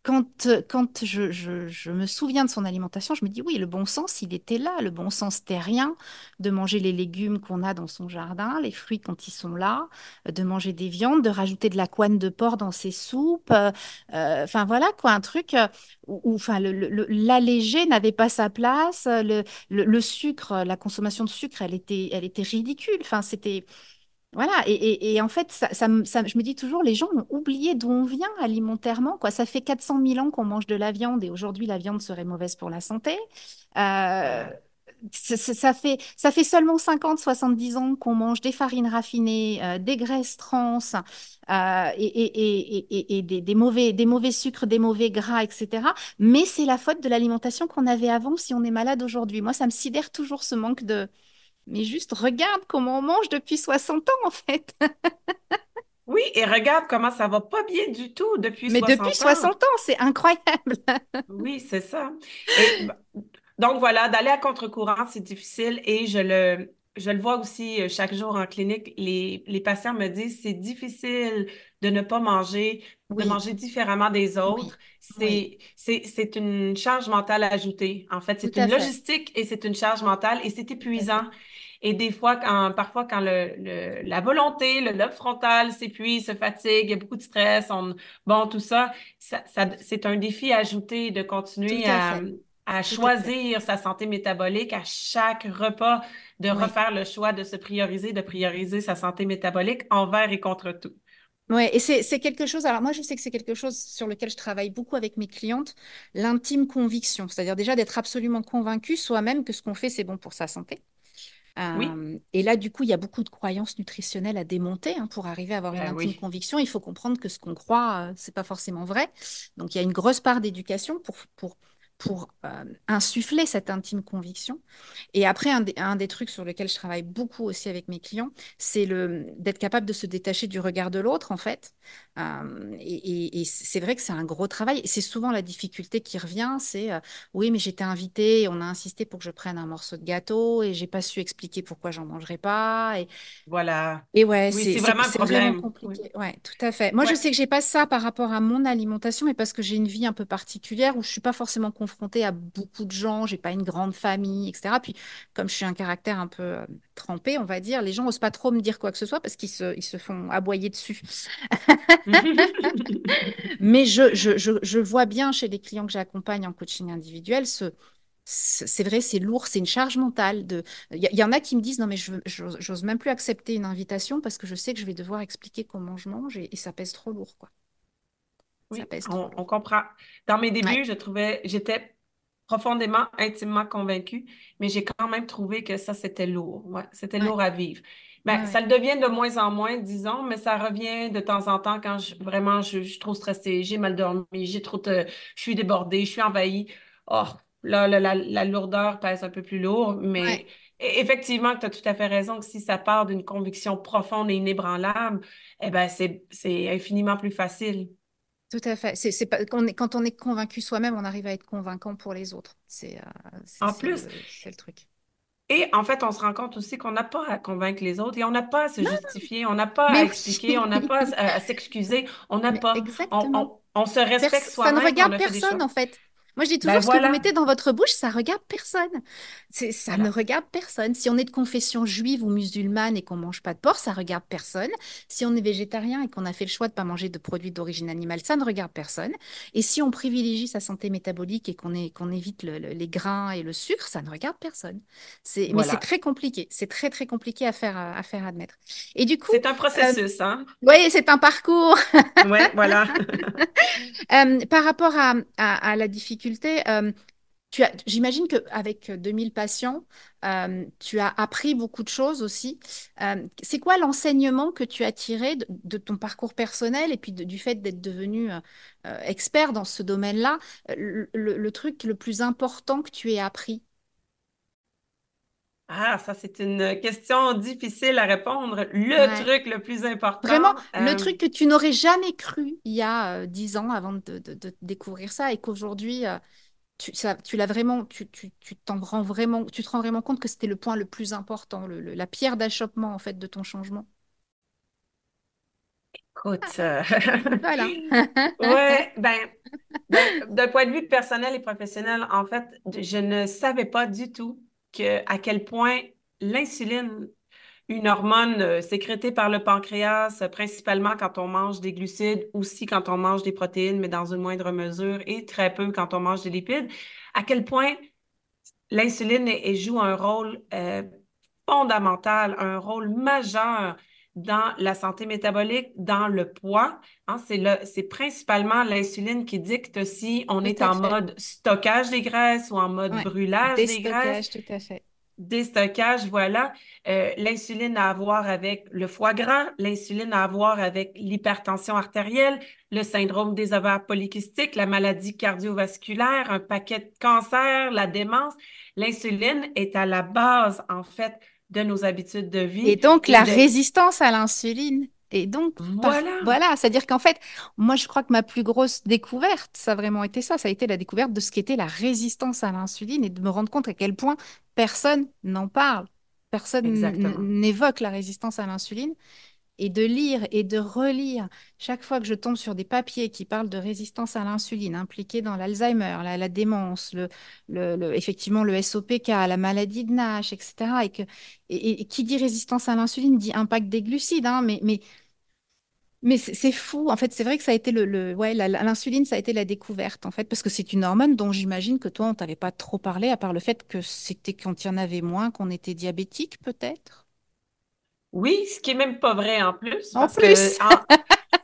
quand, quand je, je, me souviens de son alimentation, je me dis oui, le bon sens, il était là, le bon sens terrien, de manger les légumes qu'on a dans son jardin, les fruits quand ils sont là, de manger des viandes, de rajouter de la couenne de porc dans ses soupes. Euh, enfin voilà quoi, un truc où, enfin, l'allégé n'avait pas sa place, le, le, sucre, la consommation de sucre, elle était, elle était ridicule. Enfin, c'était voilà, et, en fait, ça, je me dis toujours, les gens ont oublié d'où on vient alimentairement. Quoi. Ça fait 400 000 ans qu'on mange de la viande et aujourd'hui, la viande serait mauvaise pour la santé. Euh, ça, fait, ça fait seulement 50, 70 ans qu'on mange des farines raffinées, euh, des graisses trans euh, et, des, des, mauvais, des mauvais sucres, des mauvais gras, etc. Mais c'est la faute de l'alimentation qu'on avait avant si on est malade aujourd'hui. Moi, ça me sidère toujours ce manque de, mais juste regarde comment on mange depuis 60 ans, en fait. oui, et regarde comment ça va pas bien du tout depuis 60 ans. Mais depuis 60 ans, c'est incroyable. oui, c'est ça. donc voilà, d'aller à contre-courant, c'est difficile et je le, je le vois aussi euh, chaque jour en clinique. Les, les patients me disent c'est difficile de ne pas manger, de manger différemment des autres. C'est, c'est, une charge mentale ajoutée. En fait, c'est une logistique et c'est une charge mentale et c'est épuisant. Et des fois, quand, parfois, quand le, la volonté, le lobe frontal s'épuise, se fatigue, il y a beaucoup de stress, on, bon, tout ça, ça, c'est un défi ajouté de continuer à, à, choisir sa santé métabolique à chaque repas, de refaire le choix de se prioriser, de prioriser sa santé métabolique envers et contre tout. Oui, et c'est quelque chose, alors moi je sais que c'est quelque chose sur lequel je travaille beaucoup avec mes clientes, l'intime conviction, c'est-à-dire déjà d'être absolument convaincu soi-même que ce qu'on fait c'est bon pour sa santé. Euh, et là, du coup, il y a beaucoup de croyances nutritionnelles à démonter hein, pour arriver à avoir une intime conviction. Il faut comprendre que ce qu'on croit, ce euh, c'est pas forcément vrai. Donc, il y a une grosse part d'éducation pour, pour pour euh, insuffler cette intime conviction. Et après, un des, un des, trucs sur lesquels je travaille beaucoup aussi avec mes clients, c'est d'être capable de se détacher du regard de l'autre, en fait. Euh, et, et, c'est vrai que c'est un gros travail. C'est souvent la difficulté qui revient, c'est euh, oui, mais j'étais invitée, on a insisté pour que je prenne un morceau de gâteau et j'ai pas su expliquer pourquoi j'en mangerais pas. Et voilà. Et ouais, c'est vraiment un problème. compliqué. Ouais, tout à fait. Moi, je sais que j'ai pas ça par rapport à mon alimentation, mais parce que j'ai une vie un peu particulière où je suis pas forcément confrontée à beaucoup de gens, j'ai pas une grande famille, etc. Puis, comme je suis un caractère un peu euh, trempé, on va dire, les gens osent pas trop me dire quoi que ce soit parce qu'ils se, ils se font aboyer dessus. mais je, je, je, je, vois bien chez les clients que j'accompagne en coaching individuel ce, c'est vrai, c'est lourd, c'est une charge mentale. De... Il y, y, en a qui me disent non mais je j'ose même plus accepter une invitation parce que je sais que je vais devoir expliquer comment je mange et, et ça pèse trop lourd quoi. Oui, on, on, comprend. Dans mes débuts, je trouvais, j'étais profondément, intimement convaincue, mais j'ai quand même trouvé que ça, c'était lourd. Ouais, c'était lourd à vivre. Ben, Ça le devient de moins en moins, disons, mais ça revient de temps en temps quand je, vraiment je, suis trop stressée, j'ai mal dormi, j'ai trop je suis débordée, je suis envahie. Oh, là, la, la, lourdeur pèse un peu plus lourd, mais effectivement, tu as tout à fait raison que si ça part d'une conviction profonde et inébranlable, eh ben, c'est infiniment plus facile. Tout à fait. C'est, pas, quand, on est, quand on est convaincu soi-même, on arrive à être convaincant pour les autres. C'est, euh, en plus, c'est le truc. Et en fait, on se rend compte aussi qu'on n'a pas à convaincre les autres et on n'a pas à se justifier, on n'a pas à expliquer, on n'a pas à, s'excuser, on n'a pas. On, on, se respecte soi-même. Ça ne regarde personne, en fait. Moi, je dis toujours, ben ce que vous mettez dans votre bouche, ça regarde personne. Ça ne regarde personne. Si on est de confession juive ou musulmane et qu'on mange pas de porc, ça regarde personne. Si on est végétarien et qu'on a fait le choix de pas manger de produits d'origine animale, ça ne regarde personne. Et si on privilégie sa santé métabolique et qu'on qu'on évite les grains et le sucre, ça ne regarde personne. Mais c'est très compliqué. C'est très, très compliqué à faire, à faire admettre. Et du coup... C'est un processus, euh, hein? Oui, c'est un parcours. oui, voilà. Euh, par rapport à, à la difficulté euh, J'imagine qu'avec 2000 patients, euh, tu as appris beaucoup de choses aussi. Euh, c'est quoi l'enseignement que tu as tiré de, ton parcours personnel et puis du fait d'être devenu expert dans ce domaine-là le, truc le plus important que tu aies appris? Ah, ça, c'est une question difficile à répondre. Le truc le plus important. Vraiment, le truc que tu n'aurais jamais cru il y a dix ans avant de, découvrir ça et qu'aujourd'hui, tu, tu l'as vraiment, tu, tu, tu t'en rends vraiment, tu te rends vraiment compte que c'était le point le plus important, le, la pierre d'achoppement en fait de ton changement? Écoute, euh, voilà. ouais, ben, ben, d'un point de vue personnel et professionnel, en fait, je ne savais pas du tout à quel point l'insuline une hormone euh, sécrétée par le pancréas, principalement quand on mange des glucides, aussi quand on mange des protéines, mais dans une moindre mesure, et très peu quand on mange des lipides, à quel point l'insuline joue un rôle euh, fondamental, un rôle majeur dans la santé métabolique, dans le poids. Hein, c'est principalement l'insuline qui dicte si on est en mode stockage des graisses ou en mode brûlage des graisses. Tout à fait déstockage, voilà. Euh, l'insuline a à voir avec le foie gras, l'insuline a à voir avec l'hypertension artérielle, le syndrome des ovaires polykystiques, la maladie cardiovasculaire, un paquet de cancers, la démence. L'insuline est à la base, en fait, de nos habitudes de vie. Et donc, la résistance à l'insuline. Et donc, voilà, voilà c'est-à-dire qu'en fait, moi, je crois que ma plus grosse découverte, ça a vraiment été ça, ça a été la découverte de ce qu'était la résistance à l'insuline et de me rendre compte à quel point personne n'en parle, personne n'évoque la résistance à l'insuline. Et de lire et de relire chaque fois que je tombe sur des papiers qui parlent de résistance à l'insuline impliquée dans l'Alzheimer, la, démence, le, effectivement le SOPK, la maladie de Nash, etc. Et, qui dit résistance à l'insuline dit impact des glucides, hein, mais, c'est fou. En fait, c'est vrai que ça a été le, l'insuline, ça a été la découverte, en fait, parce que c'est une hormone dont j'imagine que toi, on t'avait pas trop parlé, à part le fait que c'était quand il y en avait moins qu'on était diabétique, peut-être? Oui, ce qui est même pas vrai en plus. En plus.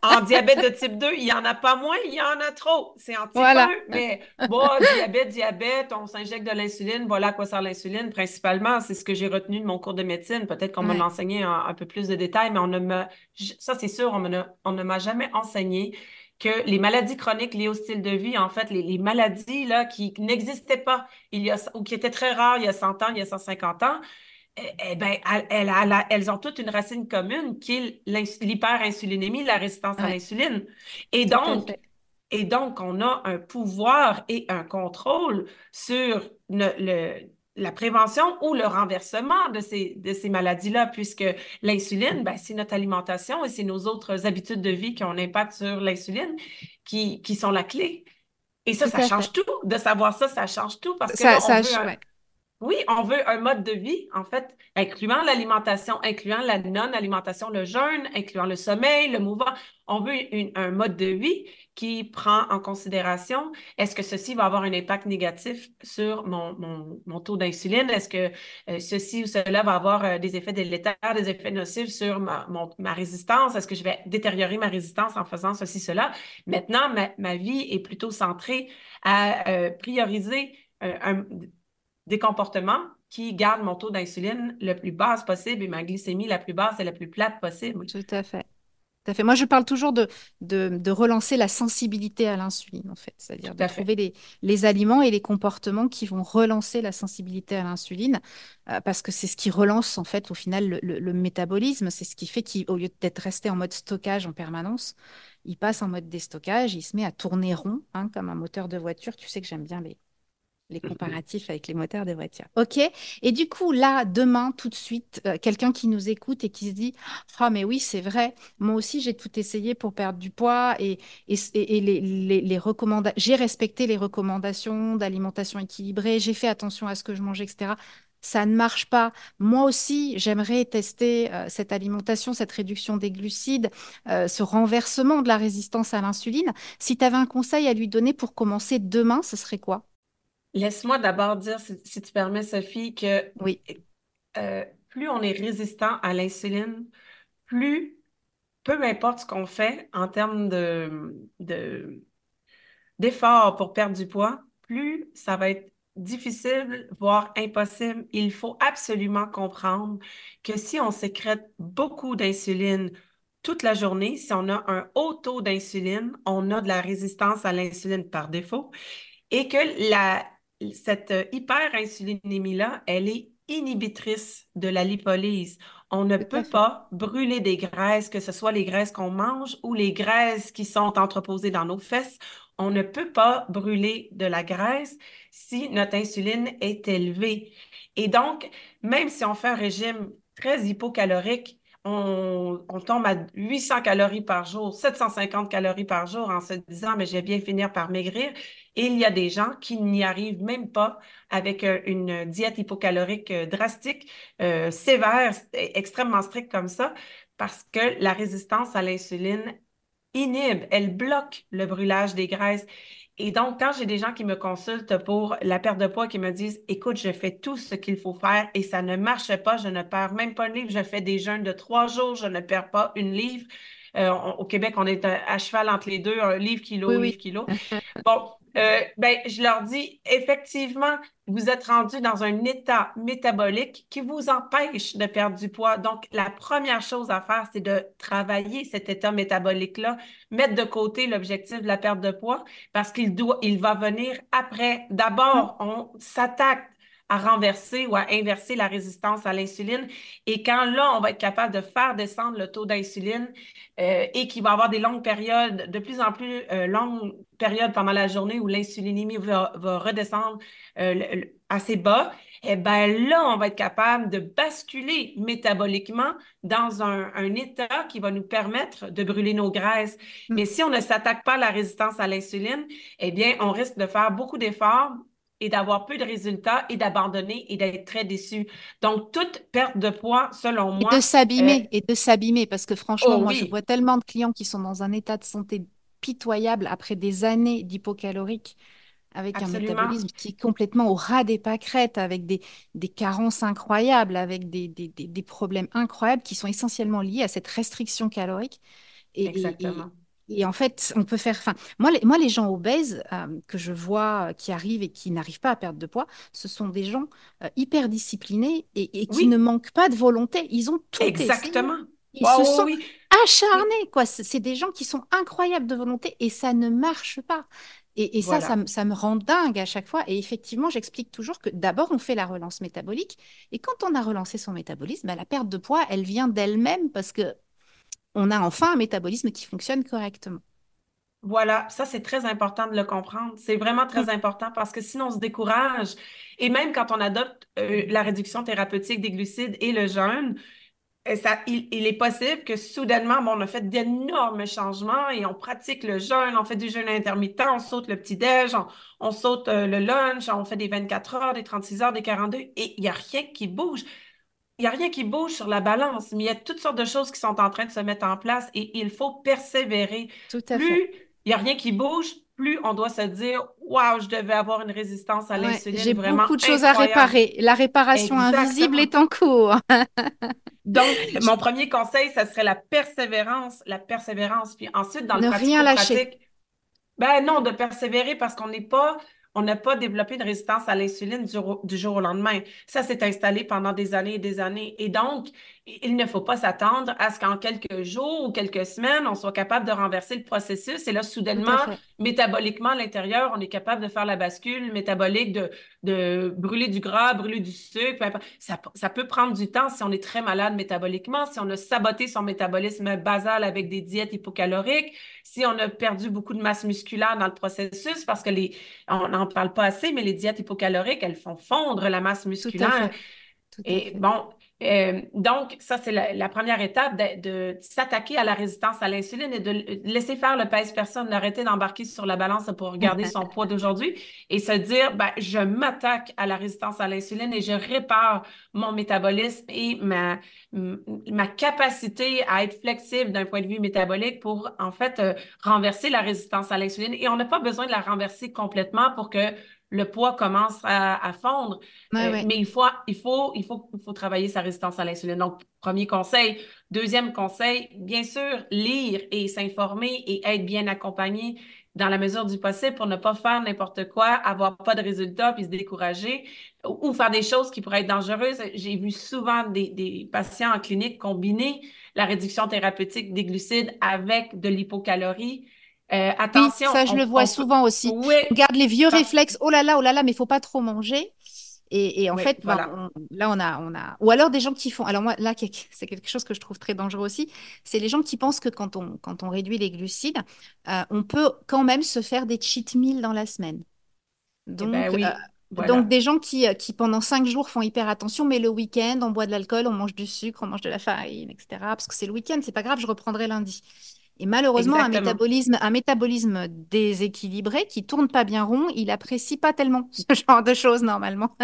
en diabète de type 2, il n'y en a pas moins, il y en a trop. C'est en type 1, mais bon, diabète, diabète, on s'injecte de l'insuline, voilà à quoi sert l'insuline. Principalement, c'est ce que j'ai retenu de mon cours de médecine. Peut-être qu'on m'a enseigné un, peu plus de détails, mais on ne me, ça c'est sûr, on, ne m'a jamais enseigné que les maladies chroniques liées au style de vie, en fait, les, maladies là, qui n'existaient pas il y a, ou qui étaient très rares il y a 100 ans, il y a 150 ans, eh, eh ben, elles, ont toutes une racine commune qui est l'hyperinsulinémie, la résistance à l'insuline. Et donc, et donc, on a un pouvoir et un contrôle sur le, la prévention ou le renversement de ces, de ces maladies-là, puisque l'insuline, ben, c'est notre alimentation et c'est nos autres habitudes de vie qui ont un impact sur l'insuline qui, qui sont la clé. Et ça, ça change tout. De savoir ça, ça change tout parce que ça, oui, on veut un mode de vie, en fait, incluant l'alimentation, incluant la non-alimentation, le jeûne, incluant le sommeil, le mouvement. On veut un mode de vie qui prend en considération est-ce que ceci va avoir un impact négatif sur mon, taux d'insuline? Est-ce que euh, ceci ou cela va avoir euh, des effets délétères, des effets nocifs sur ma, résistance? Est-ce que je vais détériorer ma résistance en faisant ceci, cela? Maintenant, ma, ma vie est plutôt centrée à euh, prioriser un des comportements qui gardent mon taux d'insuline le plus bas possible et ma glycémie la plus basse et la plus plate possible. Tout à fait. Tout à fait. Moi, je parle toujours de, de, relancer la sensibilité à l'insuline, en fait. C'est-à-dire de trouver les, les, aliments et les comportements qui vont relancer la sensibilité à l'insuline, euh, parce que c'est ce qui relance, en fait, au final, le, métabolisme. C'est ce qui fait qu'au lieu d'être resté en mode stockage en permanence, il passe en mode déstockage, il se met à tourner rond, hein, comme un moteur de voiture. Tu sais que j'aime bien les, les comparatifs avec les moteurs des voitures. OK Et du coup, là, demain, tout de suite, euh, quelqu'un qui nous écoute et qui se dit Ah, mais oui, c'est vrai, moi aussi, j'ai tout essayé pour perdre du poids et, et, et les, les, les recommandations, j'ai respecté les recommandations d'alimentation équilibrée, j'ai fait attention à ce que je mange, etc. Ça ne marche pas. Moi aussi, j'aimerais tester euh, cette alimentation, cette réduction des glucides, euh, ce renversement de la résistance à l'insuline. Si tu avais un conseil à lui donner pour commencer demain, ce serait quoi? Laisse-moi d'abord dire, si, tu permets, Sophie, que oui. Euh, plus on est résistant à l'insuline, plus, peu importe ce qu'on fait en termes de, de, d'efforts pour perdre du poids, plus ça va être difficile, voire impossible. Il faut absolument comprendre que si on sécrète beaucoup d'insuline toute la journée, si on a un haut taux d'insuline, on a de la résistance à l'insuline par défaut et que la, cette euh, hyperinsulinémie-là, elle est inhibitrice de la lipolyse. On ne peut pas brûler des graisses, que ce soit les graisses qu'on mange ou les graisses qui sont entreposées dans nos fesses. On ne peut pas brûler de la graisse si notre insuline est élevée. Et donc, même si on fait un régime très hypocalorique, on, tombe à 800 calories par jour, 750 calories par jour en se disant, mais je vais bien finir par maigrir. Et il y a des gens qui n'y arrivent même pas avec euh, une diète hypocalorique euh, drastique, euh, sévère, extrêmement stricte comme ça, parce que la résistance à l'insuline inhibe, elle bloque le brûlage des graisses. Et donc, quand j'ai des gens qui me consultent pour la perte de poids, qui me disent, écoute, je fais tout ce qu'il faut faire et ça ne marche pas, je ne perds même pas une livre, je fais des jeûnes de trois jours, je ne perds pas une livre. Euh, au Québec, on est à, cheval entre les deux, un livre kilo, livre kilo. Bon, euh, ben, je leur dis, effectivement, vous êtes rendu dans un état métabolique qui vous empêche de perdre du poids. Donc, la première chose à faire, c'est de travailler cet état métabolique-là, mettre de côté l'objectif de la perte de poids parce qu'il doit, il va venir après. D'abord, mmh. on s'attaque à renverser ou à inverser la résistance à l'insuline. Et quand là, on va être capable de faire descendre le taux d'insuline euh, et qu'il va y avoir des longues périodes, de plus en plus euh, longues périodes pendant la journée où l'insulinémie va, redescendre euh, assez bas, eh bien là, on va être capable de basculer métaboliquement dans un, un, état qui va nous permettre de brûler nos graisses. Mm. Mais si on ne s'attaque pas à la résistance à l'insuline, eh bien, on risque de faire beaucoup d'efforts et d'avoir peu de résultats et d'abandonner et d'être très déçu. Donc, toute perte de poids, selon moi. Et de s'abîmer, euh, et de s'abîmer, parce que franchement, oh moi, je vois tellement de clients qui sont dans un état de santé pitoyable après des années d'hypocalorique, avec un métabolisme qui est complètement au ras des pâquerettes, avec des, des carences incroyables, avec des, des, des, problèmes incroyables qui sont essentiellement liés à cette restriction calorique. Et, Exactement. Et en fait, on peut faire. Enfin, moi, les, moi, les gens obèses euh, que je vois qui arrivent et qui n'arrivent pas à perdre de poids, ce sont des gens euh, hyper disciplinés et, qui ne manquent pas de volonté. Ils ont tout Exactement. Ils se sont acharnés, quoi. C'est des gens qui sont incroyables de volonté et ça ne marche pas. Et, ça, ça, me rend dingue à chaque fois. Et effectivement, j'explique toujours que d'abord, on fait la relance métabolique. Et quand on a relancé son métabolisme, bah, la perte de poids, elle vient d'elle-même parce que on a enfin un métabolisme qui fonctionne correctement. Voilà, ça c'est très important de le comprendre. C'est vraiment très mm. important parce que sinon on se décourage. Et même quand on adopte euh, la réduction thérapeutique des glucides et le jeûne, euh, ça, il, est possible que soudainement, on a fait d'énormes changements et on pratique le jeûne, on fait du jeûne intermittent, on saute le petit-déj, on, saute euh, le lunch, on fait des 24 heures, des 36 heures, des 42 et il n'y a rien qui bouge. Il n'y a rien qui bouge sur la balance, mais il y a toutes sortes de choses qui sont en train de se mettre en place et il faut persévérer. Tout à plus il n'y a rien qui bouge, plus on doit se dire Waouh, je devais avoir une résistance à l'insuline. J'ai beaucoup de choses à réparer. La réparation invisible est en cours. Donc, mon premier conseil, ça serait la persévérance, la persévérance. Puis ensuite, dans le ne rien lâcher. ben non, de persévérer parce qu'on n'est pas on n'a pas développé une résistance à l'insuline du, jour au lendemain. Ça s'est installé pendant des années et des années. Et donc, il ne faut pas s'attendre à ce qu'en quelques jours ou quelques semaines, on soit capable de renverser le processus. Et là, soudainement, métaboliquement, à l'intérieur, on est capable de faire la bascule métabolique, de, de brûler du gras, brûler du sucre. Ça, ça peut prendre du temps si on est très malade métaboliquement, si on a saboté son métabolisme basal avec des diètes hypocaloriques, si on a perdu beaucoup de masse musculaire dans le processus, parce que les, on n'en parle pas assez, mais les diètes hypocaloriques, elles font fondre la masse musculaire. Et bon, euh, donc, ça, c'est la, première étape de, s'attaquer à la résistance à l'insuline et de laisser faire le pèse-personne, d'arrêter d'embarquer sur la balance pour regarder son poids d'aujourd'hui et se dire, ben, je m'attaque à la résistance à l'insuline et je répare mon métabolisme et ma, ma capacité à être flexible d'un point de vue métabolique pour, en fait, euh, renverser la résistance à l'insuline. Et on n'a pas besoin de la renverser complètement pour que le poids commence à, fondre. Euh, mais il faut, il, faut, il, faut, il faut travailler sa résistance à l'insuline. Donc, premier conseil. Deuxième conseil, bien sûr, lire et s'informer et être bien accompagné dans la mesure du possible pour ne pas faire n'importe quoi, avoir pas de résultats puis se décourager ou, faire des choses qui pourraient être dangereuses. J'ai vu souvent des, des, patients en clinique combiner la réduction thérapeutique des glucides avec de l'hypocalorie euh, attention. ça, je le vois souvent aussi. Oui. On garde les vieux réflexes. Oh là là, oh là là, mais il faut pas trop manger. Et, en fait, ben, là, on a, on a. Ou alors des gens qui font. Alors, moi, là, c'est quelque chose que je trouve très dangereux aussi. C'est les gens qui pensent que quand on, quand on réduit les glucides, euh, on peut quand même se faire des cheat meals dans la semaine. Eh Donc, ben euh, Donc, des gens qui, qui, pendant cinq jours, font hyper attention, mais le week-end, on boit de l'alcool, on mange du sucre, on mange de la farine, etc. Parce que c'est le week-end, c'est pas grave, je reprendrai lundi. Et malheureusement, un métabolisme, un métabolisme déséquilibré qui tourne pas bien rond, il apprécie pas tellement ce genre de choses normalement.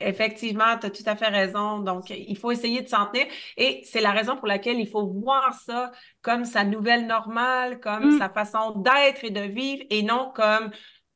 Effectivement, tu as tout à fait raison. Donc, il faut essayer de s'en tenir. Et c'est la raison pour laquelle il faut voir ça comme sa nouvelle normale, comme mm. sa façon d'être et de vivre, et non comme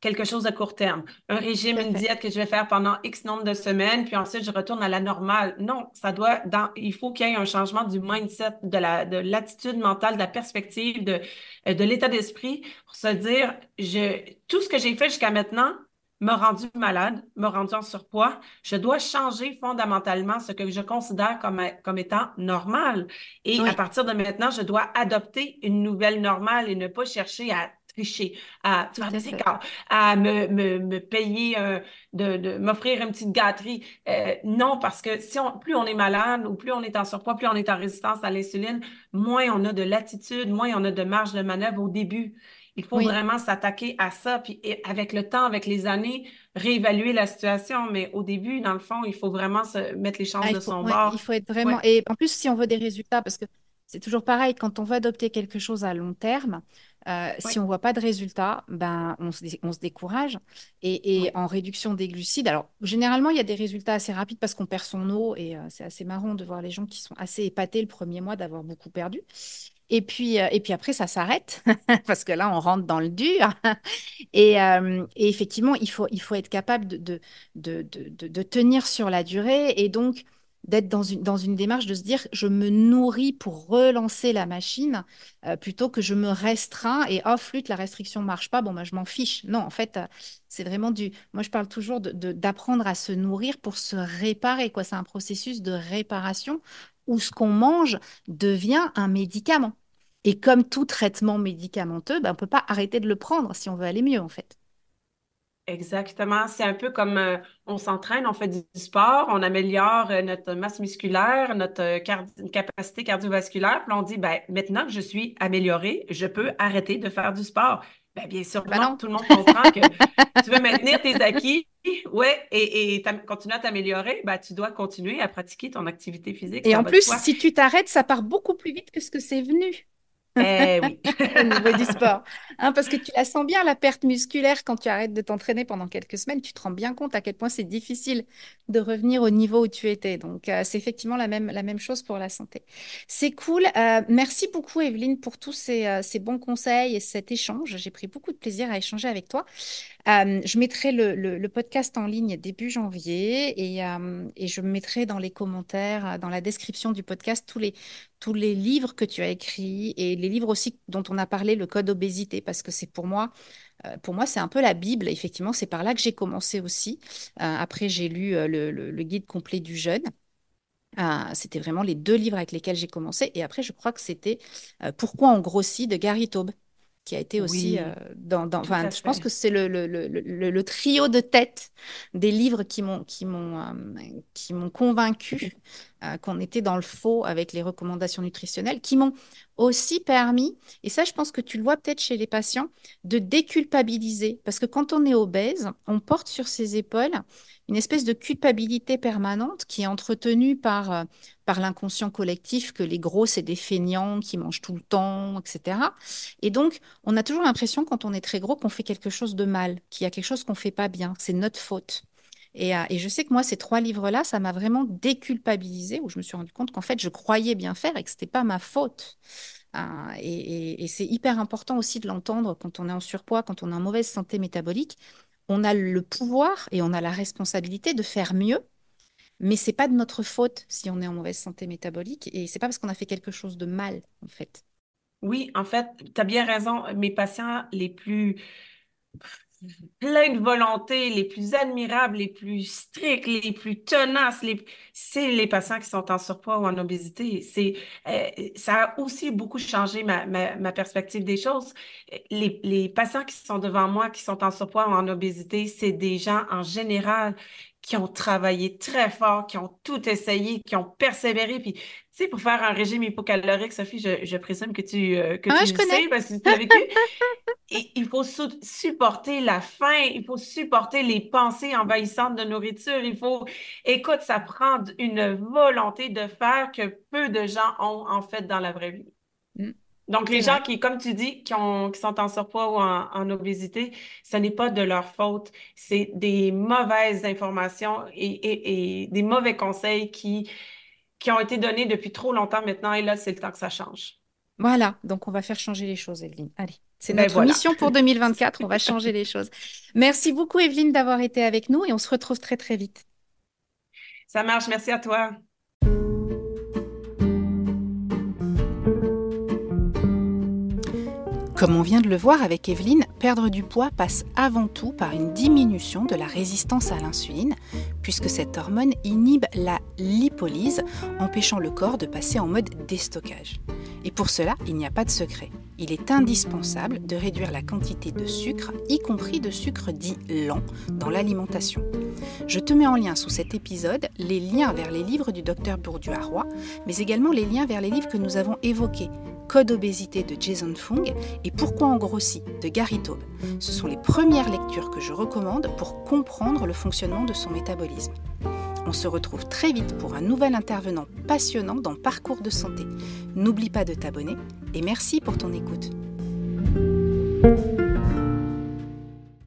quelque chose à court terme. Un régime, une diète que je vais faire pendant X nombre de semaines, puis ensuite je retourne à la normale. Non, ça doit, dans, il faut qu'il y ait un changement du mindset, de la, de l'attitude mentale, de la perspective, de, euh, de l'état d'esprit pour se dire, je, tout ce que j'ai fait jusqu'à maintenant m'a rendu malade, m'a rendu en surpoids. Je dois changer fondamentalement ce que je considère comme, comme étant normal. Et à partir de maintenant, je dois adopter une nouvelle normale et ne pas chercher à tricher, à à me, me, me payer, de, de m'offrir une petite gâterie. Euh, non, parce que si on, plus on est malade ou plus on est en surpoids, plus on est en résistance à l'insuline, moins on a de latitude, moins on a de marge de manœuvre au début. Il faut vraiment s'attaquer à ça, puis avec le temps, avec les années, réévaluer la situation. Mais au début, dans le fond, il faut vraiment se mettre les chances ah, de son bord. Il faut être vraiment. Et en plus, si on veut des résultats, parce que c'est toujours pareil, quand on veut adopter quelque chose à long terme, euh, si on ne voit pas de résultats, ben, on, se, on se décourage. Et, en réduction des glucides, alors généralement, il y a des résultats assez rapides parce qu'on perd son eau et euh, c'est assez marrant de voir les gens qui sont assez épatés le premier mois d'avoir beaucoup perdu. Et puis, euh, et puis après, ça s'arrête parce que là, on rentre dans le dur. et, et, effectivement, il faut, il faut être capable de, de, de, de, de tenir sur la durée. Et donc, d'être dans une, démarche de se dire je me nourris pour relancer la machine euh, plutôt que je me restreins et oh flûte la restriction marche pas bon bah, je m'en fiche non en fait euh, c'est vraiment du moi je parle toujours d'apprendre à se nourrir pour se réparer quoi c'est un processus de réparation où ce qu'on mange devient un médicament. Et comme tout traitement médicamenteux, ben, on ne peut pas arrêter de le prendre si on veut aller mieux, en fait. Exactement. C'est un peu comme euh, on s'entraîne, on fait du, sport, on améliore euh, notre masse musculaire, notre euh, capacité cardiovasculaire. Puis on dit, ben, maintenant que je suis améliorée, je peux arrêter de faire du sport. Ben, bien sûr, ben non. tout le monde comprend que tu veux maintenir tes acquis, ouais, et, et continuer à t'améliorer, ben, tu dois continuer à pratiquer ton activité physique. Et en plus, si tu t'arrêtes, ça part beaucoup plus vite que ce que c'est venu. Eh oui. au niveau du sport. Hein, parce que tu la sens bien, la perte musculaire, quand tu arrêtes de t'entraîner pendant quelques semaines, tu te rends bien compte à quel point c'est difficile de revenir au niveau où tu étais. Donc, euh, c'est effectivement la même, la même chose pour la santé. C'est cool. Euh, merci beaucoup, Evelyne, pour tous ces, euh, ces, bons conseils et cet échange. J'ai pris beaucoup de plaisir à échanger avec toi. je mettrai le, podcast en ligne début janvier et, et je mettrai dans les commentaires, dans la description du podcast, tous les, tous les livres que tu as écrits et les livres aussi dont on a parlé, le code obésité, parce que c'est pour moi, euh, pour moi, c'est un peu la Bible. Effectivement, c'est par là que j'ai commencé aussi. Euh, après, j'ai lu euh, le, guide complet du jeûne. c'était vraiment les deux livres avec lesquels j'ai commencé. Et après, je crois que c'était Pourquoi on grossit de Gary Taube qui a été aussi dans, dans enfin, je pense que c'est le, le, le, trio de tête des livres qui m'ont qui m'ont qui m'ont convaincu euh, qu'on était dans le faux avec les recommandations nutritionnelles, qui m'ont aussi permis, et ça je pense que tu le vois peut-être chez les patients, de déculpabiliser. Parce que quand on est obèse, on porte sur ses épaules une espèce de culpabilité permanente qui est entretenue par, euh, par l'inconscient collectif que les gros, c'est des feignants qui mangent tout le temps, etc. Et donc, on a toujours l'impression, quand on est très gros, qu'on fait quelque chose de mal, qu'il y a quelque chose qu'on fait pas bien, c'est notre faute. Euh, et, je sais que moi, ces trois livres-là, ça m'a vraiment déculpabilisé, où je me suis rendu compte qu'en fait, je croyais bien faire et que ce n'était pas ma faute. Euh, et, c'est hyper important aussi de l'entendre quand on est en surpoids, quand on est en mauvaise santé métabolique. On a le pouvoir et on a la responsabilité de faire mieux, mais c'est pas de notre faute si on est en mauvaise santé métabolique et c'est pas parce qu'on a fait quelque chose de mal, en fait. Oui, en fait, tu as bien raison. Mes patients les plus plein de volonté, les plus admirables, les plus stricts, les plus tenaces, les... c'est les patients qui sont en surpoids ou en obésité. C'est, euh, ça a aussi beaucoup changé ma, ma, perspective des choses. Les, les, patients qui sont devant moi, qui sont en surpoids ou en obésité, c'est des gens en général qui ont travaillé très fort, qui ont tout essayé, qui ont persévéré. Puis, sais, pour faire un régime hypocalorique, Sophie, je, je présume que tu, euh, que ah, tu je connais. sais parce que tu l'as vécu. Et il faut supporter la faim, il faut supporter les pensées envahissantes de nourriture. Il faut, écoute, ça prend une volonté de faire que peu de gens ont en fait dans la vraie vie. Mm. Donc, les gens qui, comme tu dis, qui, ont, qui sont en surpoids ou en, obésité, ce n'est pas de leur faute. C'est des mauvaises informations et, des mauvais conseils qui, qui ont été donnés depuis trop longtemps maintenant. Et là, c'est le temps que ça change. Voilà, donc on va faire changer les choses, Evelyne. Allez, c'est ben notre mission pour 2024. on va changer les choses. Merci beaucoup, Evelyne, d'avoir été avec nous et on se retrouve très, très vite. Ça marche. Merci à toi. Comme on vient de le voir avec Evelyne, perdre du poids passe avant tout par une diminution de la résistance à l'insuline, puisque cette hormone inhibe la lipolyse, empêchant le corps de passer en mode déstockage. Et pour cela, il n'y a pas de secret. Il est indispensable de réduire la quantité de sucre, y compris de sucre dit lent, dans l'alimentation. Je te mets en lien sous cet épisode les liens vers les livres du docteur Bourdieu à Roy, mais également les liens vers les livres que nous avons évoqués, Code obésité de Jason Fung et Pourquoi on grossit de Gary Taube. Ce sont les premières lectures que je recommande pour comprendre le fonctionnement de son métabolisme. On se retrouve très vite pour un nouvel intervenant passionnant dans Parcours de santé. N'oublie pas de t'abonner et merci pour ton écoute.